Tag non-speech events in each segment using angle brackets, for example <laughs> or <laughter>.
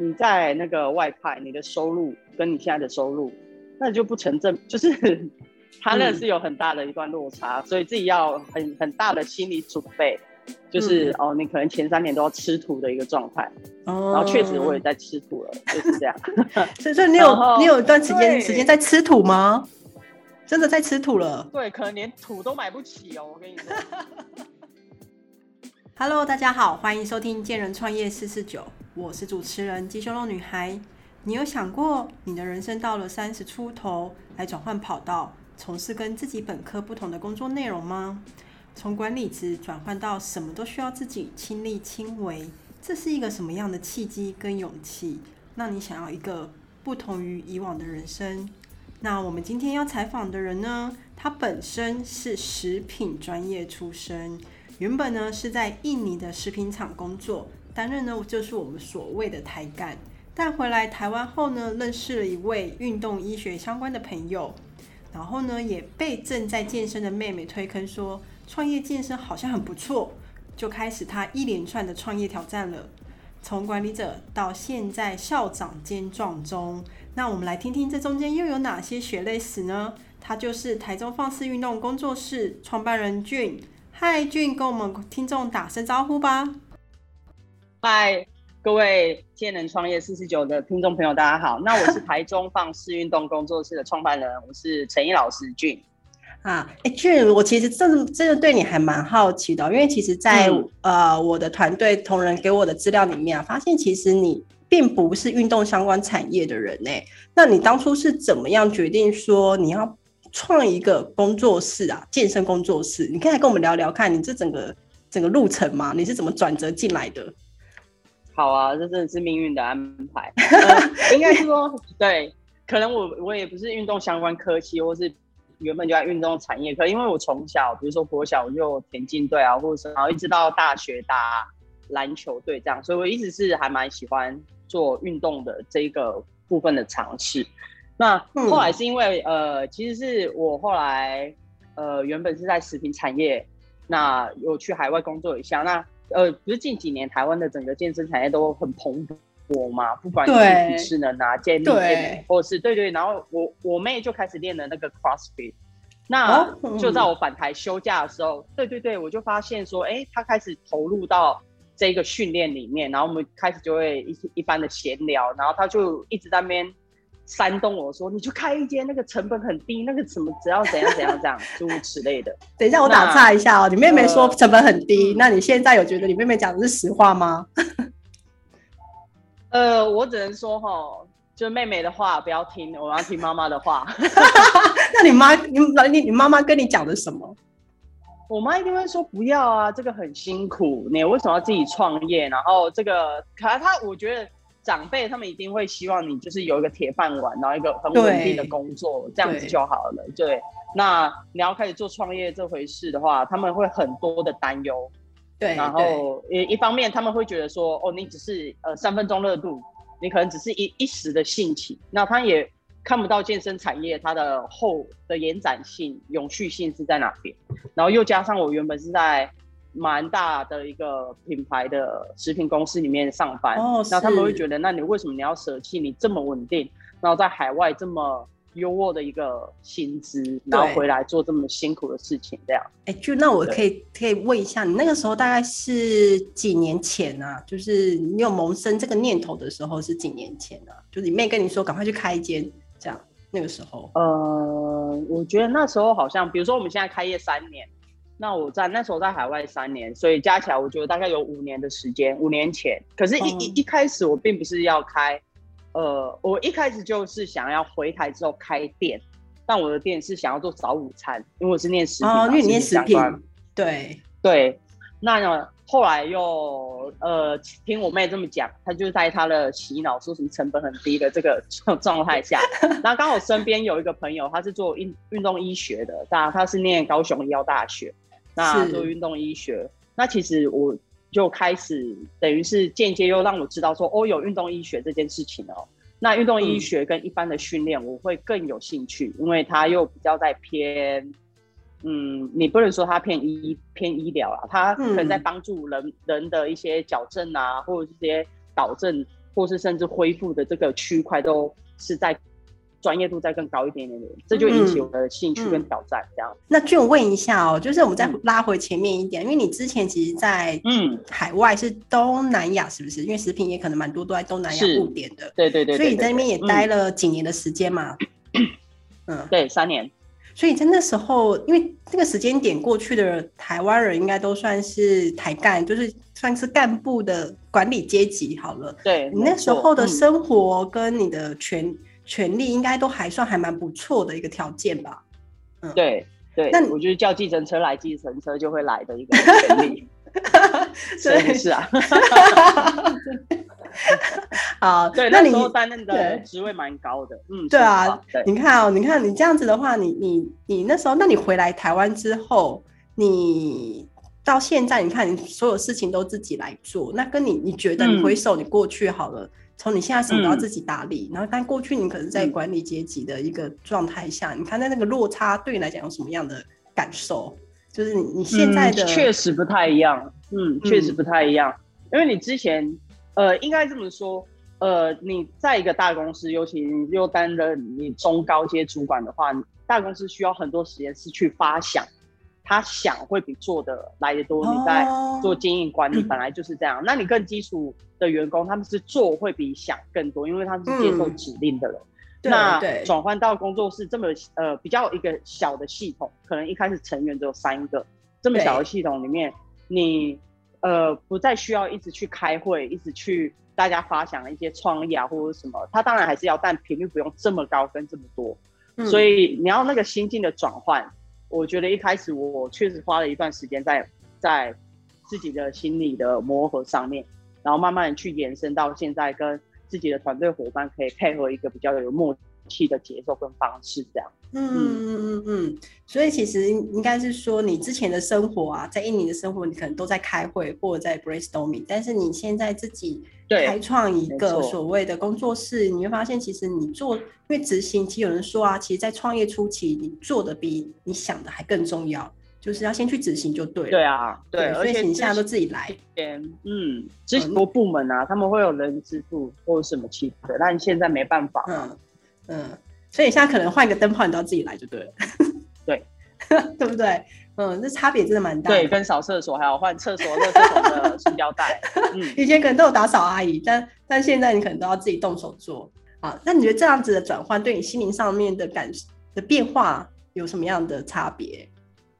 你在那个外派，你的收入跟你现在的收入，那就不成正，<laughs> 就是他那是有很大的一段落差，所以自己要很很大的心理准备，就是哦，你可能前三年都要吃土的一个状态。哦。然后确实我也在吃土了，就是这样。<laughs> 所以所以你有你有一段时间时间在吃土吗？真的在吃土了？对，可能连土都买不起哦，我跟你说。<laughs> Hello，大家好，欢迎收听《见人创业四四九》，我是主持人鸡胸肉女孩。你有想过，你的人生到了三十出头，来转换跑道，从事跟自己本科不同的工作内容吗？从管理职转换到什么都需要自己亲力亲为，这是一个什么样的契机跟勇气？那你想要一个不同于以往的人生？那我们今天要采访的人呢，他本身是食品专业出身，原本呢是在印尼的食品厂工作，担任呢就是我们所谓的台干。但回来台湾后呢，认识了一位运动医学相关的朋友，然后呢也被正在健身的妹妹推坑说，创业健身好像很不错，就开始他一连串的创业挑战了，从管理者到现在校长兼壮中。那我们来听听这中间又有哪些血泪史呢？他就是台中放肆运动工作室创办人俊。嗨，俊，跟我们听众打声招呼吧。嗨，各位健能创业四十九的听众朋友，大家好。那我是 <laughs> 台中放肆运动工作室的创办人，我是陈毅老师俊。啊，哎，俊，我其实真的真的对你还蛮好奇的，因为其实，在呃我的团队同仁给我的资料里面啊，发现其实你。并不是运动相关产业的人呢，那你当初是怎么样决定说你要创一个工作室啊？健身工作室，你可以来跟我们聊聊看你这整个整个路程嘛？你是怎么转折进来的？好啊，<laughs> 这真的是命运的安排。<laughs> 应该是说，对，可能我我也不是运动相关科系，或是原本就在运动产业，可因为我从小，比如说国小我就田径队啊，或者是然后一直到大学打篮球队这样，所以我一直是还蛮喜欢。做运动的这个部分的尝试，那后来是因为呃，其实是我后来呃原本是在食品产业，那有去海外工作一下，那呃不是近几年台湾的整个健身产业都很蓬勃嘛，不管是体适能啊、健力健或是对对，然后我我妹就开始练了那个 CrossFit，那就在我返台休假的时候，对对对，我就发现说，哎，她开始投入到。这个训练里面，然后我们开始就会一一般的闲聊，然后她就一直在那边煽动我说：“你就开一间，那个成本很低，那个什么只要怎样怎样这样，<laughs> 诸如此类的。”等一下，我打岔一下哦，你妹妹说成本很低，那你现在有觉得你妹妹讲的是实话吗？<laughs> 呃，我只能说哈，就妹妹的话不要听，我要听妈妈的话。<laughs> 那你妈，你你你妈妈跟你讲的什么？我妈一定会说不要啊，这个很辛苦，你为什么要自己创业？然后这个，可能她我觉得长辈他们一定会希望你就是有一个铁饭碗，然后一个很稳定的工作，这样子就好了。对，那你要开始做创业这回事的话，他们会很多的担忧。对，然后一一方面他们会觉得说，哦，你只是呃三分钟热度，你可能只是一一时的兴起，那他也。看不到健身产业它的后的延展性、永续性是在哪边，然后又加上我原本是在蛮大的一个品牌的食品公司里面上班，哦，那他们会觉得，那你为什么你要舍弃你这么稳定，然后在海外这么优渥的一个薪资，然后回来做这么辛苦的事情？这样，哎，就那我可以可以问一下，你那个时候大概是几年前啊？就是你有萌生这个念头的时候是几年前啊？就是你妹跟你说赶快去开一间。这样，那个时候，呃，我觉得那时候好像，比如说我们现在开业三年，那我在那时候在海外三年，所以加起来我觉得大概有五年的时间。五年前，可是，一一一开始我并不是要开，呃，我一开始就是想要回台之后开店，但我的店是想要做早午餐，因为我是念食品，因为念食品，对对，那呢？后来又呃听我妹这么讲，她就在她的洗脑说什么成本很低的这个状态下，然后刚好身边有一个朋友，他是做运运动医学的，那他是念高雄医药大学，那做运动医学，那其实我就开始等于是间接又让我知道说哦有运动医学这件事情哦，那运动医学跟一般的训练我会更有兴趣，因为它又比较在偏。嗯，你不能说它偏医偏医疗啊，它可能在帮助人人的一些矫正啊，或者这些导正或是甚至恢复的这个区块都是在。专业度再更高一点点的，这就引起我的兴趣跟挑战。这样，那就问一下哦，就是我们再拉回前面一点，因为你之前其实，在嗯海外是东南亚，是不是？因为食品也可能蛮多都在东南亚布点的，对对对。所以你在那边也待了几年的时间嘛？<clears throat> 嗯，对，三年。所以在那时候，因为这个时间点过去的台湾人，应该都算是台干，就是算是干部的管理阶级好了。对你那时候的生活跟你的权。权利应该都还算还蛮不错的一个条件吧，嗯，对对，那我觉得叫计程车来，计程车就会来的一个 <laughs> 权利，真是啊 <laughs> <laughs> 好，对，那时候担任的职位蛮高的，嗯，对啊，你看哦，你看你这样子的话，你你你那时候，那你回来台湾之后，你到现在，你看你所有事情都自己来做，那跟你你觉得你回首你过去好了。从你现在什么都要自己打理，然后但过去你可能在管理阶级的一个状态下，你看在那个落差对你来讲有什么样的感受？就是你你现在的确实不太一样，嗯，确实不太一样，因为你之前呃应该这么说，呃你在一个大公司，尤其你又担任你中高阶主管的话，大公司需要很多时间是去发想。他想会比做的来的多。你在做经营管理本来就是这样。那你更基础的员工，他们是做会比想更多，因为他们是接受指令的人。那转换到工作室这么呃比较一个小的系统，可能一开始成员只有三个，这么小的系统里面，你呃不再需要一直去开会，一直去大家发想一些创意啊或者什么。他当然还是要，但频率不用这么高跟这么多。所以你要那个心境的转换。我觉得一开始我确实花了一段时间在在自己的心理的磨合上面，然后慢慢去延伸到现在跟自己的团队伙伴可以配合一个比较有默契契的节奏跟方式，这样。嗯嗯嗯嗯所以其实应该是说，你之前的生活啊，在印尼的生活，你可能都在开会或者在 brainstorming，但是你现在自己开创一个所谓的工作室，你会发现其实你做，因为执行，其实有人说啊，其实，在创业初期，你做的比你想的还更重要，就是要先去执行就对了。对啊，对，而且你现在都自己来。嗯，之前多部门啊，他们会有人资助或者什么其他的，但现在没办法。嗯嗯。所以现在可能换一个灯泡，你都要自己来就对了。对，<laughs> 对不对？嗯，这差别真的蛮大。对，跟扫厕所还有换厕所的厕所的塑胶袋。嗯，以前可能都有打扫阿姨，但但现在你可能都要自己动手做。啊，那你觉得这样子的转换对你心灵上面的感的变化有什么样的差别？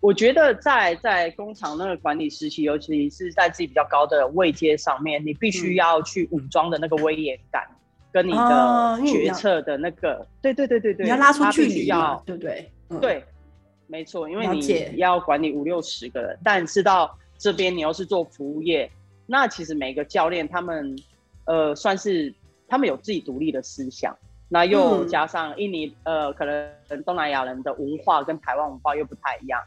我觉得在在工厂那个管理时期，尤其是在自己比较高的位阶上面，你必须要去武装的那个威严感。跟你的决策的那个，对对对对对，你要拉出距离要对不对？对，没错，因为你要管理五六十个人，但是到这边你又是做服务业，那其实每个教练他们呃算是他们有自己独立的思想，那又加上印尼呃可能东南亚人的文化跟台湾文化又不太一样，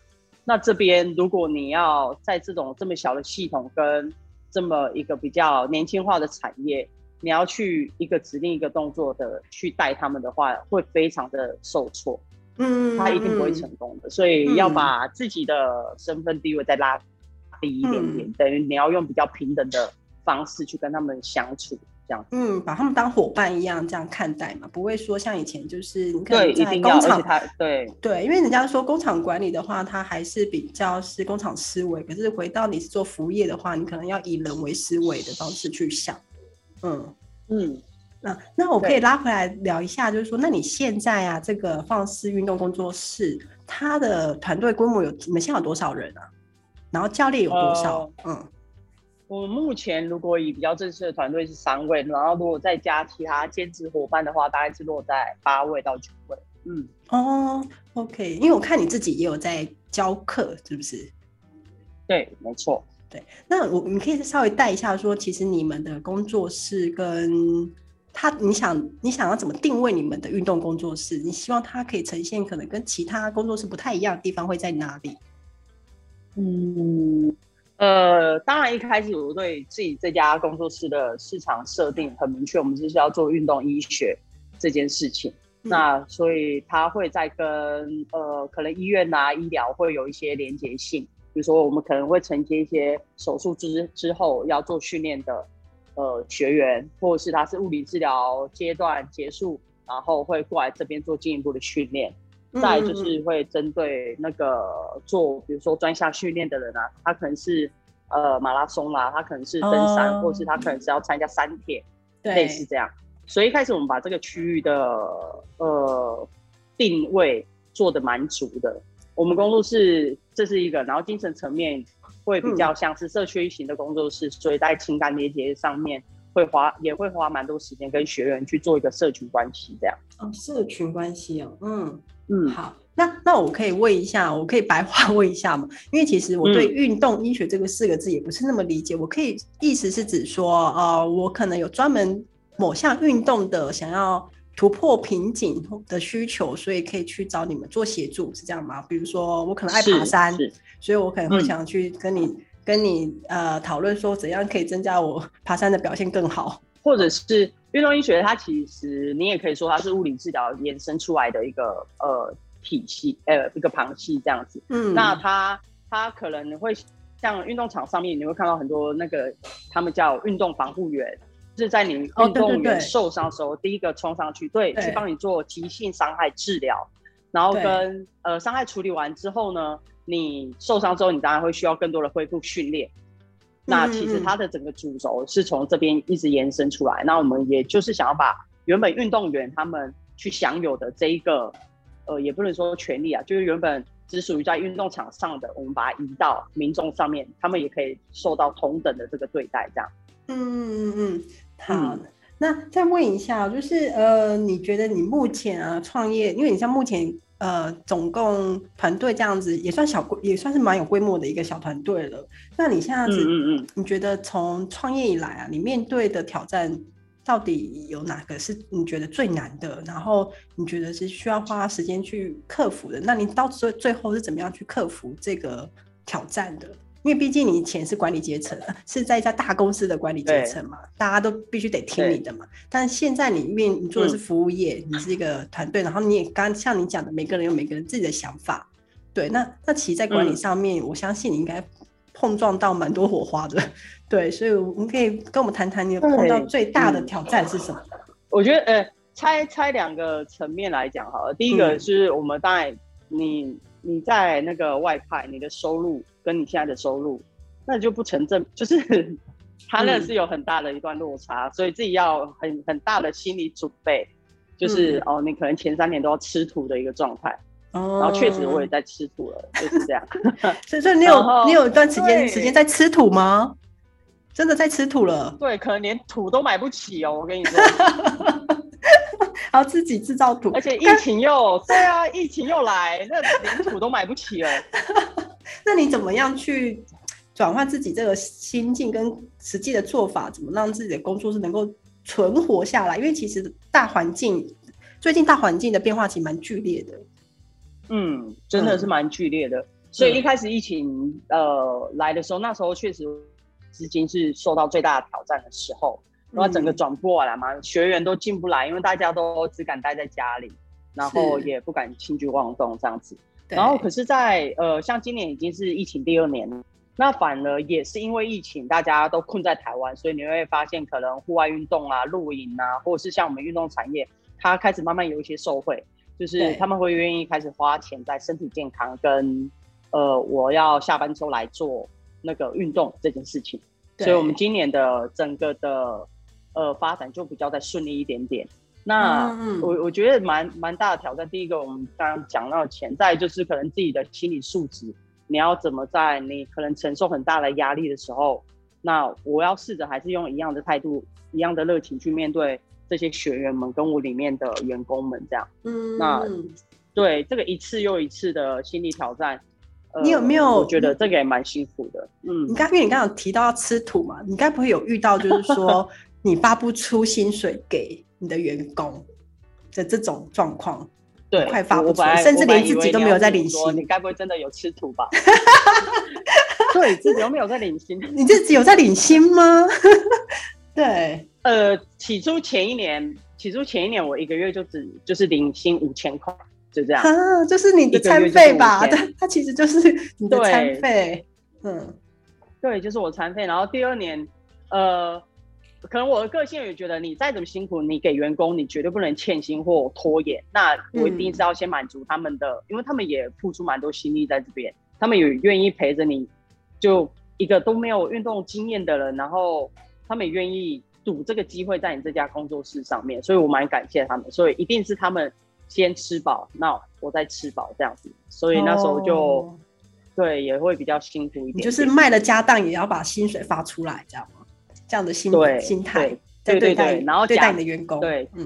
那这边如果你要在这种这么小的系统跟这么一个比较年轻化的产业。你要去一个指定一个动作的去带他们的话，会非常的受挫，嗯，他一定不会成功的。所以要把自己的身份地位再拉低一点点，等于你要用比较平等的方式去跟他们相处，这样，嗯，把他们当伙伴一样这样看待嘛，不会说像以前就是你可能在工厂，对对，因为人家说工厂管理的话，它还是比较是工厂思维，可是回到你是做服务业的话，你可能要以人为思维的方式去想。嗯嗯，那那我可以拉回来聊一下，就是说，那你现在啊，这个放肆运动工作室，它的团队规模有你们现在有多少人啊？然后教练有多少？嗯，我目前如果以比较正式的团队是三位，然后如果再加其他兼职伙伴的话，大概是落在八位到九位。嗯哦，OK，因为我看你自己也有在教课，是不是？对，没错。对，那我你可以稍微带一下，说其实你们的工作室跟他，你想你想要怎么定位你们的运动工作室？你希望它可以呈现可能跟其他工作室不太一样的地方会在哪里？嗯，呃，当然一开始我对自己这家工作室的市场设定很明确，我们就是要做运动医学这件事情。那所以它会在跟呃可能医院啊医疗会有一些连结性。比如说，我们可能会承接一些手术之之后要做训练的，呃，呃学员，或者是他是物理治疗阶段结束，然后会过来这边做进一步的训练。再就是会针对那个做，比如说专项训练的人啊，他可能是呃马拉松啦，他可能是登山，或者是他可能是要参加山铁，类似这样。所以一开始我们把这个区域的呃定位做的蛮足的。我们工作室这是一个，然后精神层面会比较像是社区型的工作室，所以在情感连接上面会花也会花蛮多时间跟学员去做一个社群关系这样。哦，社群关系哦，嗯。嗯，好，那那我可以问一下，我可以白话 <laughs> 问一下吗？因为其实我对运动医学这个四个字也不是那么理解。我可以意思是指说，呃，我可能有专门某项运动的想要突破瓶颈的需求，所以可以去找你们做协助，是这样吗？比如说我可能爱爬山，所以我可能会想去跟你跟你呃讨论说，怎样可以增加我爬山的表现更好，<laughs> 或者是。运动医学它其实你也可以说它是物理治疗延伸出来的一个呃体系，呃一个旁系这样子。嗯，那它它可能会像运动场上面你会看到很多那个他们叫运动防护员，是在你运动员受伤的时候第一个冲上去，对，去帮你做急性伤害治疗，然后跟呃伤害处理完之后呢，你受伤之后你当然会需要更多的恢复训练。那其实它的整个主轴是从这边一直延伸出来。那我们也就是想要把原本运动员他们去享有的这一个，呃，也不能说权利啊，就是原本只属于在运动场上的，我们把它移到民众上面，他们也可以受到同等的这个对待，这样。嗯嗯嗯，好。那再问一下，就是呃，你觉得你目前啊创业，因为你像目前。呃，总共团队这样子也算小规，也算是蛮有规模的一个小团队了。那你现在子，嗯嗯，你觉得从创业以来啊，你面对的挑战到底有哪个是你觉得最难的？然后你觉得是需要花时间去克服的？那你到最最后是怎么样去克服这个挑战的？因为毕竟你以前是管理阶层，是在一家大公司的管理阶层嘛，大家都必须得听你的嘛。但是现在你面你做的是服务业，你是一个团队，然后你也刚像你讲的，每个人有每个人自己的想法。对，那那其实，在管理上面，我相信你应该碰撞到蛮多火花的。<laughs> 对，所以我们可以跟我们谈谈，你碰到最大的挑战是什么？我觉得，呃，拆拆两个层面来讲好了。第一个是我们当然，你你在那个外派，你的收入。跟你现在的收入，那就不成正，就是 <laughs> 他那是有很大的一段落差，所以自己要很很大的心理准备，就是哦，你可能前三年都要吃土的一个状态，然后确实我也在吃土了，就是这样。所以，所以你有 <laughs> 你有一段时间时间在吃土吗？真的在吃土了？对，可能连土都买不起哦，我跟你说，<laughs> 然后自己制造土，而且疫情又对啊，疫情又来，那连土都买不起了。那你怎么样去转换自己这个心境跟实际的做法？怎么让自己的工作是能够存活下来？因为其实大环境最近大环境的变化其实蛮剧烈的。嗯，真的是蛮剧烈的。所以一开始疫情呃来的时候，那时候确实资金是受到最大的挑战的时候，然后整个转不过来嘛，学员都进不来，因为大家都只敢待在家里，然后也不敢轻举妄动这样子。然后，可是，在呃，像今年已经是疫情第二年了，那反而也是因为疫情，大家都困在台湾，所以你会发现，可能户外运动啊、露营啊，或者是像我们运动产业，它开始慢慢有一些受惠，就是他们会愿意开始花钱在身体健康跟呃，我要下班之后来做那个运动这件事情，所以我们今年的整个的呃发展就比较再顺利一点点。那我我觉得蛮蛮大的挑战。第一个，我们刚刚讲到潜在，就是可能自己的心理素质，你要怎么在你可能承受很大的压力的时候，那我要试着还是用一样的态度、一样的热情去面对这些学员们跟我里面的员工们这样。嗯，那对这个一次又一次的心理挑战，你有没有？我觉得这个也蛮辛苦的。嗯，你刚因为你刚刚有提到要吃土嘛，你该不会有遇到就是说你发不出薪水给？你的员工的这种状况，对，快发不出，甚至连自己都没有在领薪。你该不会真的有吃土吧？<laughs> 对，自己有没有在领薪？<laughs> 你自己有在领薪吗？<laughs> 对，呃，起初前一年，起初前一年，我一个月就只就是领薪五千块，就这样。啊，就是你的餐费吧？对，它其实就是你的餐费。嗯，对，就是我餐费。然后第二年，呃。可能我的个性也觉得，你再怎么辛苦，你给员工，你绝对不能欠薪或拖延。那我一定是要先满足他们的，因为他们也付出蛮多心力在这边，他们也愿意陪着你。就一个都没有运动经验的人，然后他们也愿意赌这个机会在你这家工作室上面，所以我蛮感谢他们。所以一定是他们先吃饱，那我再吃饱这样子。所以那时候就对也会比较辛苦一点，就是卖了家当也要把薪水发出来，这样吗？这样的心心态，对对对，然后对待你的员工，对，嗯，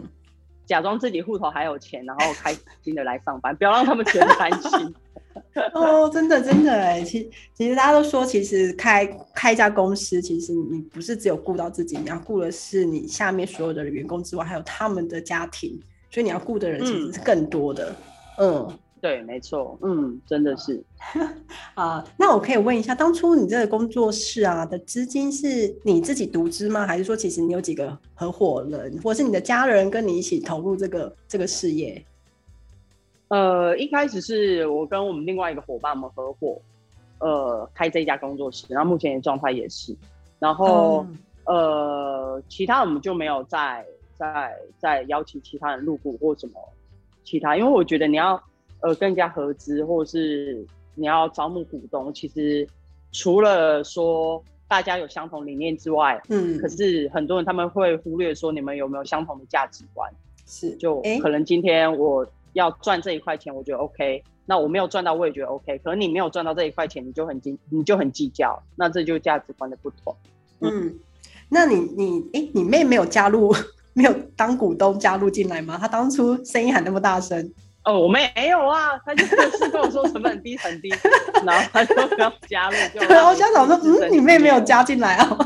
假装自己户头还有钱，然后开心的来上班，不要让他们觉得担心。<laughs> 哦，真的真的哎，其其实大家都说，其实开开一家公司，其实你不是只有顾到自己，你要顾的是你下面所有的员工之外，还有他们的家庭，所以你要顾的人其实是更多的，嗯。对，没错，嗯，真的是 <laughs> 啊。那我可以问一下，当初你这个工作室啊的资金是你自己独资吗？还是说其实你有几个合伙人，或是你的家人跟你一起投入这个这个事业？呃，一开始是我跟我们另外一个伙伴们合伙，呃，开这一家工作室，然后目前的状态也是，然后呃，其他我们就没有再再再邀请其他人入股或什么其他，因为我觉得你要。呃，更加合资，或者是你要招募股东，其实除了说大家有相同理念之外，嗯，可是很多人他们会忽略说你们有没有相同的价值观，是就可能今天我要赚这一块钱，我觉得 OK，那我没有赚到，我也觉得 OK，可能你没有赚到这一块钱，你就很计，你就很计较，那这就价值观的不同。嗯，那你你哎，你妹没有加入，<laughs> 没有当股东加入进来吗？她当初声音喊那么大声。哦，我没有啊，他就是跟我说成本低很低，<laughs> 然后他就要加入。对，我家长说，嗯，你妹没有加进来啊？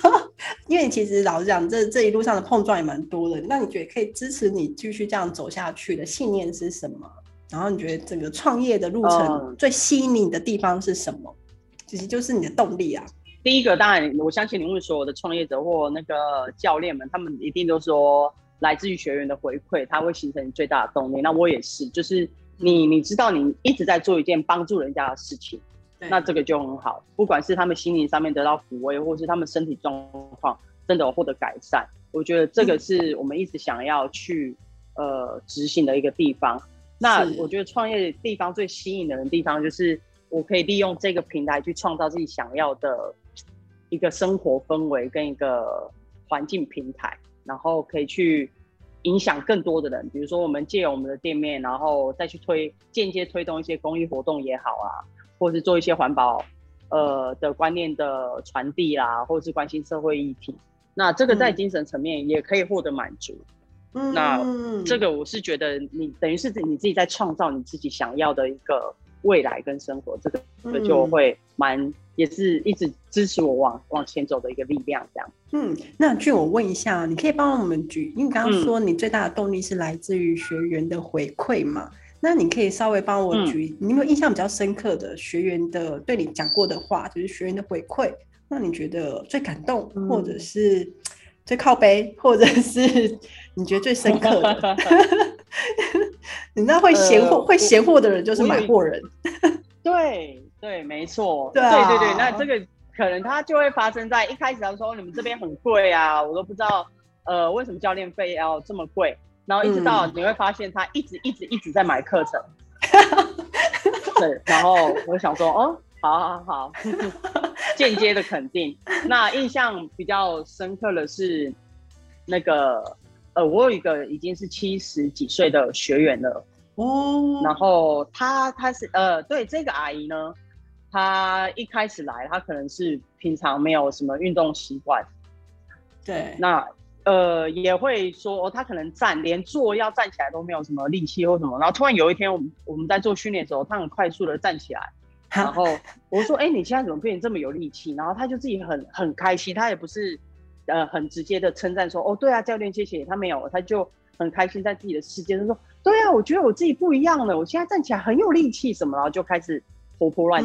<laughs> 因为其实老实讲，这这一路上的碰撞也蛮多的。那你觉得可以支持你继续这样走下去的信念是什么？然后你觉得整个创业的路程最吸引你的地方是什么？其实就是你的动力啊。第一个，当然我相信你问所有的创业者或那个教练们，他们一定都说。来自于学员的回馈，它会形成最大的动力。那我也是，就是你，你知道你一直在做一件帮助人家的事情，那这个就很好。不管是他们心灵上面得到抚慰，或是他们身体状况真的有获得改善，我觉得这个是我们一直想要去呃执行的一个地方。那我觉得创业地方最吸引人的地方，就是我可以利用这个平台去创造自己想要的一个生活氛围跟一个环境平台。然后可以去影响更多的人，比如说我们借我们的店面，然后再去推间接推动一些公益活动也好啊，或是做一些环保呃的观念的传递啦，或者是关心社会议题。那这个在精神层面也可以获得满足。那这个我是觉得你等于是你自己在创造你自己想要的一个未来跟生活，这个就会蛮。也是一直支持我往往前走的一个力量，这样。嗯，那俊，我问一下，你可以帮我们举，因为刚刚说你最大的动力是来自于学员的回馈嘛？那你可以稍微帮我举，你有没有印象比较深刻的学员的对你讲过的话，就是学员的回馈，那你觉得最感动，或者是 <tsk> 最靠背，<laughs> 或者是 <laughs> 你觉得最深刻的？<laughs> 你知道会闲货，会闲货的人就是买货人。<laughs> 对。对，没错，对对对，那这个可能它就会发生在一开始他说，你们这边很贵啊，我都不知道，呃，为什么教练费要这么贵？然后一直到你会发现他一直一直一直在买课程，<laughs> 对，然后我想说，哦，好好好，<laughs> 间接的肯定。那印象比较深刻的是，那个呃，我有一个已经是七十几岁的学员了，哦，然后他他是呃，对这个阿姨呢。她一开始来，她可能是平常没有什么运动习惯，对，那呃也会说，她可能站连坐要站起来都没有什么力气或什么，然后突然有一天，我们我们在做训练的时候，她很快速的站起来，然后我说，哎，你现在怎么变得这么有力气？然后他就自己很很开心，他也不是呃很直接的称赞说，哦，对啊，教练谢谢，他没有，他就很开心在自己的世界，他说，对啊，我觉得我自己不一样了，我现在站起来很有力气什么，然后就开始活泼乱。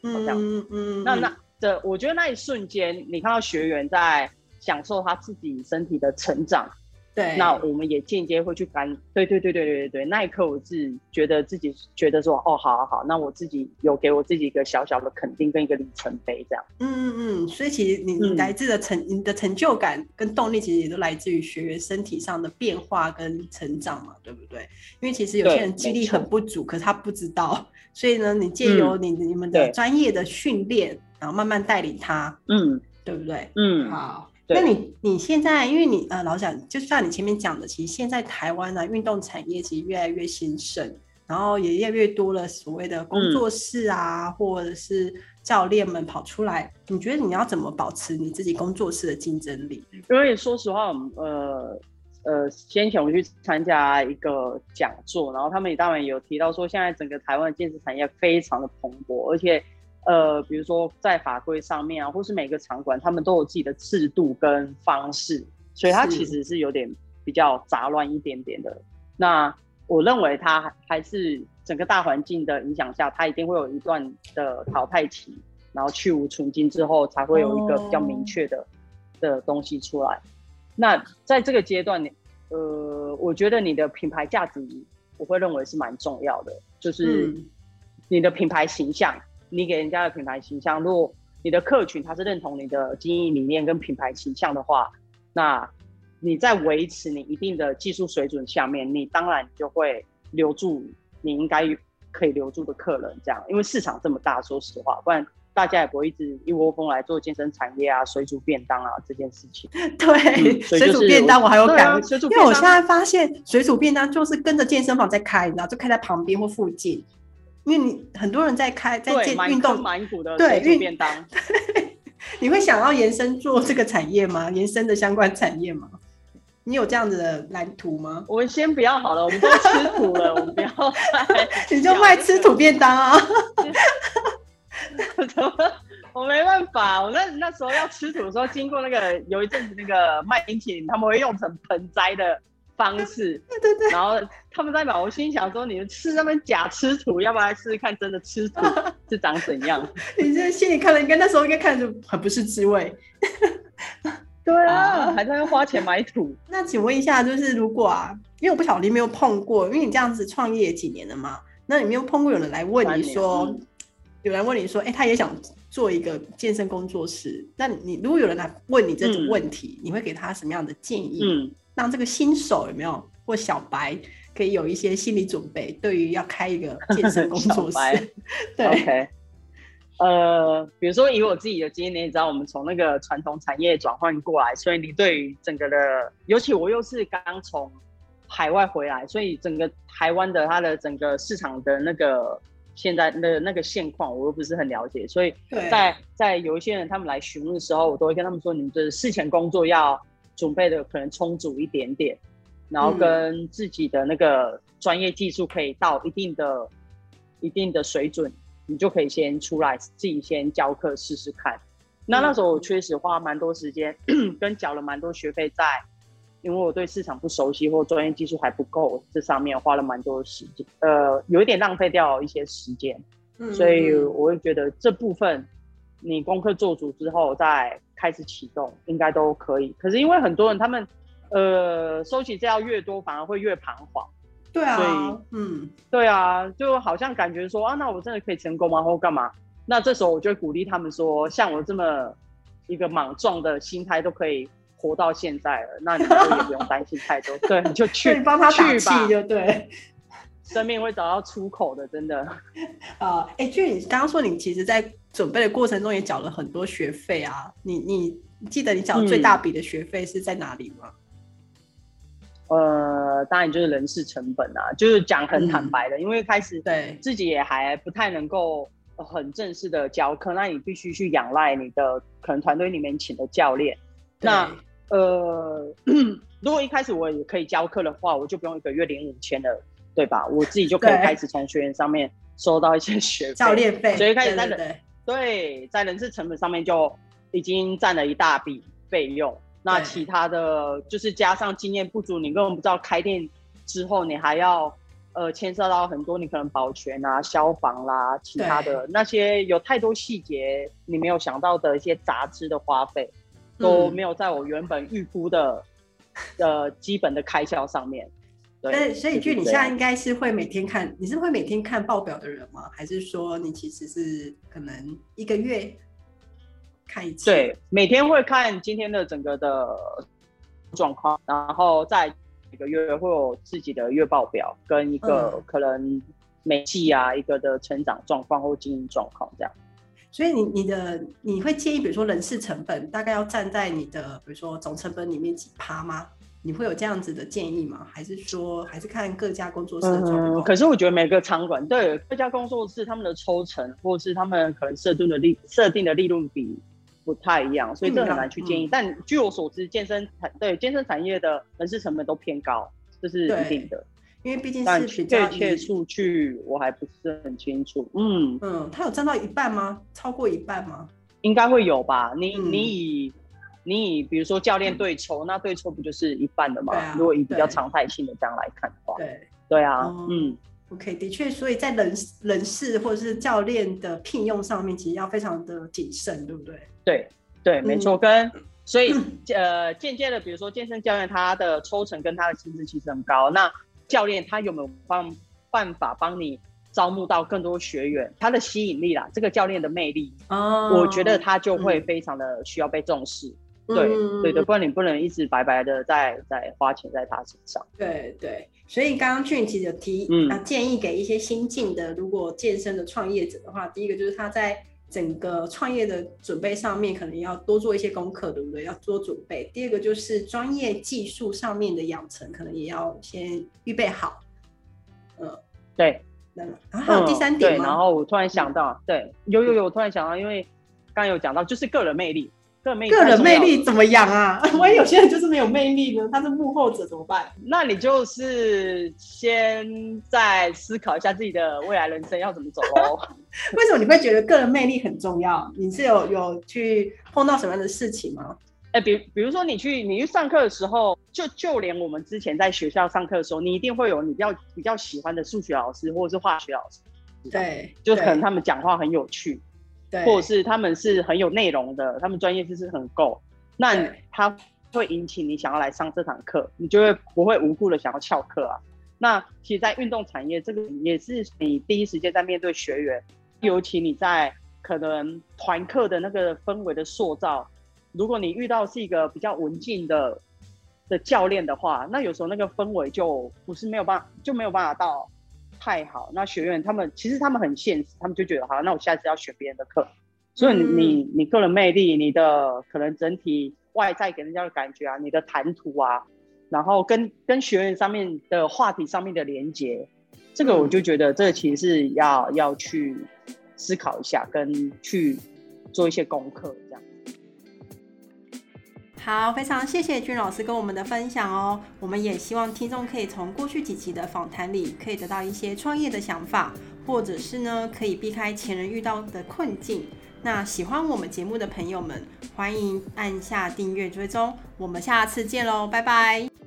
这样，嗯嗯，那那这，我觉得那一瞬间，你看到学员在享受他自己身体的成长对，那我们也间接会去干，对对对对对对对，那一刻我自己觉得自己觉得说，哦，好好好，那我自己有给我自己一个小小的肯定跟一个里程碑这样。嗯嗯嗯，所以其实你你来自的成你的成就感跟动力，其实也都来自于学员身体上的变化跟成长嘛，对不对？因为其实有些人肌力很不足，可是他不知道，所以呢，你借由你你们的专业的训练，然后慢慢带领他，嗯，对不对？嗯，好。那你你现在，因为你呃，老蒋，就像你前面讲的，其实现在台湾呢，运动产业其实越来越兴盛，然后也越来越多了所谓的工作室啊，或者是教练们跑出来。你觉得你要怎么保持你自己工作室的竞争力？因为说实话，呃呃，先前我去参加一个讲座，然后他们也当然有提到说，现在整个台湾的健身产业非常的蓬勃，而且。呃，比如说在法规上面啊，或是每个场馆，他们都有自己的制度跟方式，所以它其实是有点比较杂乱一点点的。那我认为它还是整个大环境的影响下，它一定会有一段的淘汰期，然后去无存金之后，才会有一个比较明确的的东西出来。那在这个阶段，呃，我觉得你的品牌价值，我会认为是蛮重要的，就是你的品牌形象。你给人家的品牌形象，如果你的客群他是认同你的经营理念跟品牌形象的话，那你在维持你一定的技术水准下面，你当然就会留住你应该可以留住的客人。这样，因为市场这么大，说实话，不然大家也不会一直一窝蜂来做健身产业啊、水煮便当啊这件事情。<laughs> 对，水煮便当我还有感，因为我现在发现水煮便当就是跟着健身房在开，你知道，就开在旁边或附近。因为你很多人在开在健运动，对运便当，<laughs> 你会想要延伸做这个产业吗？延伸的相关产业吗？你有这样子的蓝图吗？我们先不要好了，我们都吃土了，我们不要再，<laughs> 你就卖吃土便当啊！<laughs> 我没办法，我那那时候要吃土的时候，经过那个有一阵子那个卖冰淇淋，他们会用成盆栽的。方式，<laughs> 对对对，然后他们在买，我心想说，你们吃那么假吃土，要不要来试试看真的吃土 <laughs> 是长怎样？<laughs> 你这心里看了，应该那时候应该看着很不是滋味。对啊，还在花钱买土。那请问一下，就是如果啊，因为我不晓得你没有碰过，因为你这样子创业几年了嘛，那你没有碰过有人来问你说，有人问你说，哎，他也想做一个健身工作室，那你如果有人来问你这种问题，你会给他什么样的建议？嗯。让这个新手有没有或小白可以有一些心理准备，对于要开一个健身工作室。<laughs> 对，OK。呃，比如说以我自己的经验，你也知道，我们从那个传统产业转换过来，所以你对于整个的，尤其我又是刚从海外回来，所以整个台湾的它的整个市场的那个现在的那个现况，我又不是很了解，所以在在有一些人他们来询问的时候，我都会跟他们说，你们的事前工作要。准备的可能充足一点点，然后跟自己的那个专业技术可以到一定的、一定的水准，你就可以先出来自己先教课试试看。那那时候我确实花蛮多时间，<clears throat> 跟缴了蛮多学费在，因为我对市场不熟悉或专业技术还不够，这上面花了蛮多时间，呃，有一点浪费掉一些时间。所以我会觉得这部分你功课做足之后再。开始启动应该都可以，可是因为很多人他们，呃，收起资料越多，反而会越彷徨。对啊，所以嗯，对啊，就好像感觉说啊，那我真的可以成功吗？或干嘛？那这时候我就鼓励他们说，像我这么一个莽撞的心态都可以活到现在了，那你就也不用担心太多。对，你就去 <laughs> 帮他去吧，就对，生命会找到出口的，真的。啊，<laughs> 哎，就你刚刚说，你其实，在准备的过程中也缴了很多学费啊，你你记得你缴最大笔的学费是在哪里吗？呃，当然就是人事成本啊，就是讲很坦白的，因为开始对自己也还不太能够很正式的教课，那你必须去仰赖你的可能团队里面请的教练。那呃，<clears throat> 如果一开始我也可以教课的话，我就不用一个月领五千了，对吧？我自己就可以开始从学员上面收到一些学费、教练费，所以开始在人。对，在人事成本上面就已经占了一大笔费用。那其他的就是加上经验不足，你根本不知道开店之后你还要呃牵涉到很多，你可能保全啊、消防啦，其他的那些有太多细节你没有想到的一些杂支的花费，都没有在我原本预估的的基本的开销上面。所以，所以，俊，你现在应该是会每天看，你是会每天看报表的人吗？还是说你其实是可能一个月看一次？对，每天会看今天的整个的状况，然后在每个月会有自己的月报表跟一个可能每季啊一个的成长状况或经营状况这样。所以，你你的你会建议，比如说人事成本大概要站在你的比如说总成本里面几趴吗？你会有这样子的建议吗？还是说还是看各家工作室的状况？可是我觉得每个场馆对各家工作室他们的抽成，或是他们可能设定的利设定的利润比不太一样，所以这很难去建议。但据我所知，健身产对健身产业的人事成本都偏高，这是一定的。因为毕竟是确切数据我还不是很清楚。嗯嗯，它有占到一半吗？超过一半吗？应该会有吧。你你以你以比如说教练对抽，那对抽不就是一半的吗？如果以比较常态性的这样来看的话，对对啊，嗯，OK，的确，所以在人人事或者是教练的聘用上面，其实要非常的谨慎，对不对？对对，没错。跟 <clears throat> 所以呃，间接的，比如说健身教练，他的抽成跟他的薪资其实很高。那教练他有没有办办法帮你招募到更多学员？他的吸引力啦，这个教练的魅力，哦，我觉得他就会非常的需要被重视。对对的，不然你不能一直白白的在在花钱在他身上。对对，所以刚刚俊其实有提啊建议给一些新进的如果健身的创业者的话，第一个就是他在整个创业的准备上面可能要多做一些功课，对不对？要多准备。第二个就是专业技术上面的养成，可能也要先预备好。嗯，对。然后还有第三点对，然后我突然想到，对，有有有，我突然想到，因为刚刚有讲到，就是个人魅力。个人魅力怎么样啊？<laughs> 万一有些人就是没有魅力呢？他是幕后者怎么办？那你就是先再思考一下自己的未来人生要怎么走喽。<laughs> 为什么你会觉得个人魅力很重要？你是有有去碰到什么样的事情吗？哎，比比如说你去你去上课的时候，就就连我们之前在学校上课的时候，你一定会有你比较比较喜欢的数学老师或者是化学老师，对，就可能他们讲话很有趣。或者是他们是很有内容的，他们专业知识很够，那他会引起你想要来上这堂课，你就会不会无故的想要翘课啊？那其实，在运动产业，这个也是你第一时间在面对学员，尤其你在可能团课的那个氛围的塑造，如果你遇到是一个比较文静的的教练的话，那有时候那个氛围就不是没有办法，就没有办法到。太好，那学员他们其实他们很现实，他们就觉得好，那我下次要选别人的课。所以你你个人魅力，你的可能整体外在给人家的感觉啊，你的谈吐啊，然后跟跟学员上面的话题上面的连接，这个我就觉得这其实是要要去思考一下，跟去做一些功课这样。好，非常谢谢君老师跟我们的分享哦。我们也希望听众可以从过去几集的访谈里，可以得到一些创业的想法，或者是呢，可以避开前人遇到的困境。那喜欢我们节目的朋友们，欢迎按下订阅追踪。我们下次见喽，拜拜。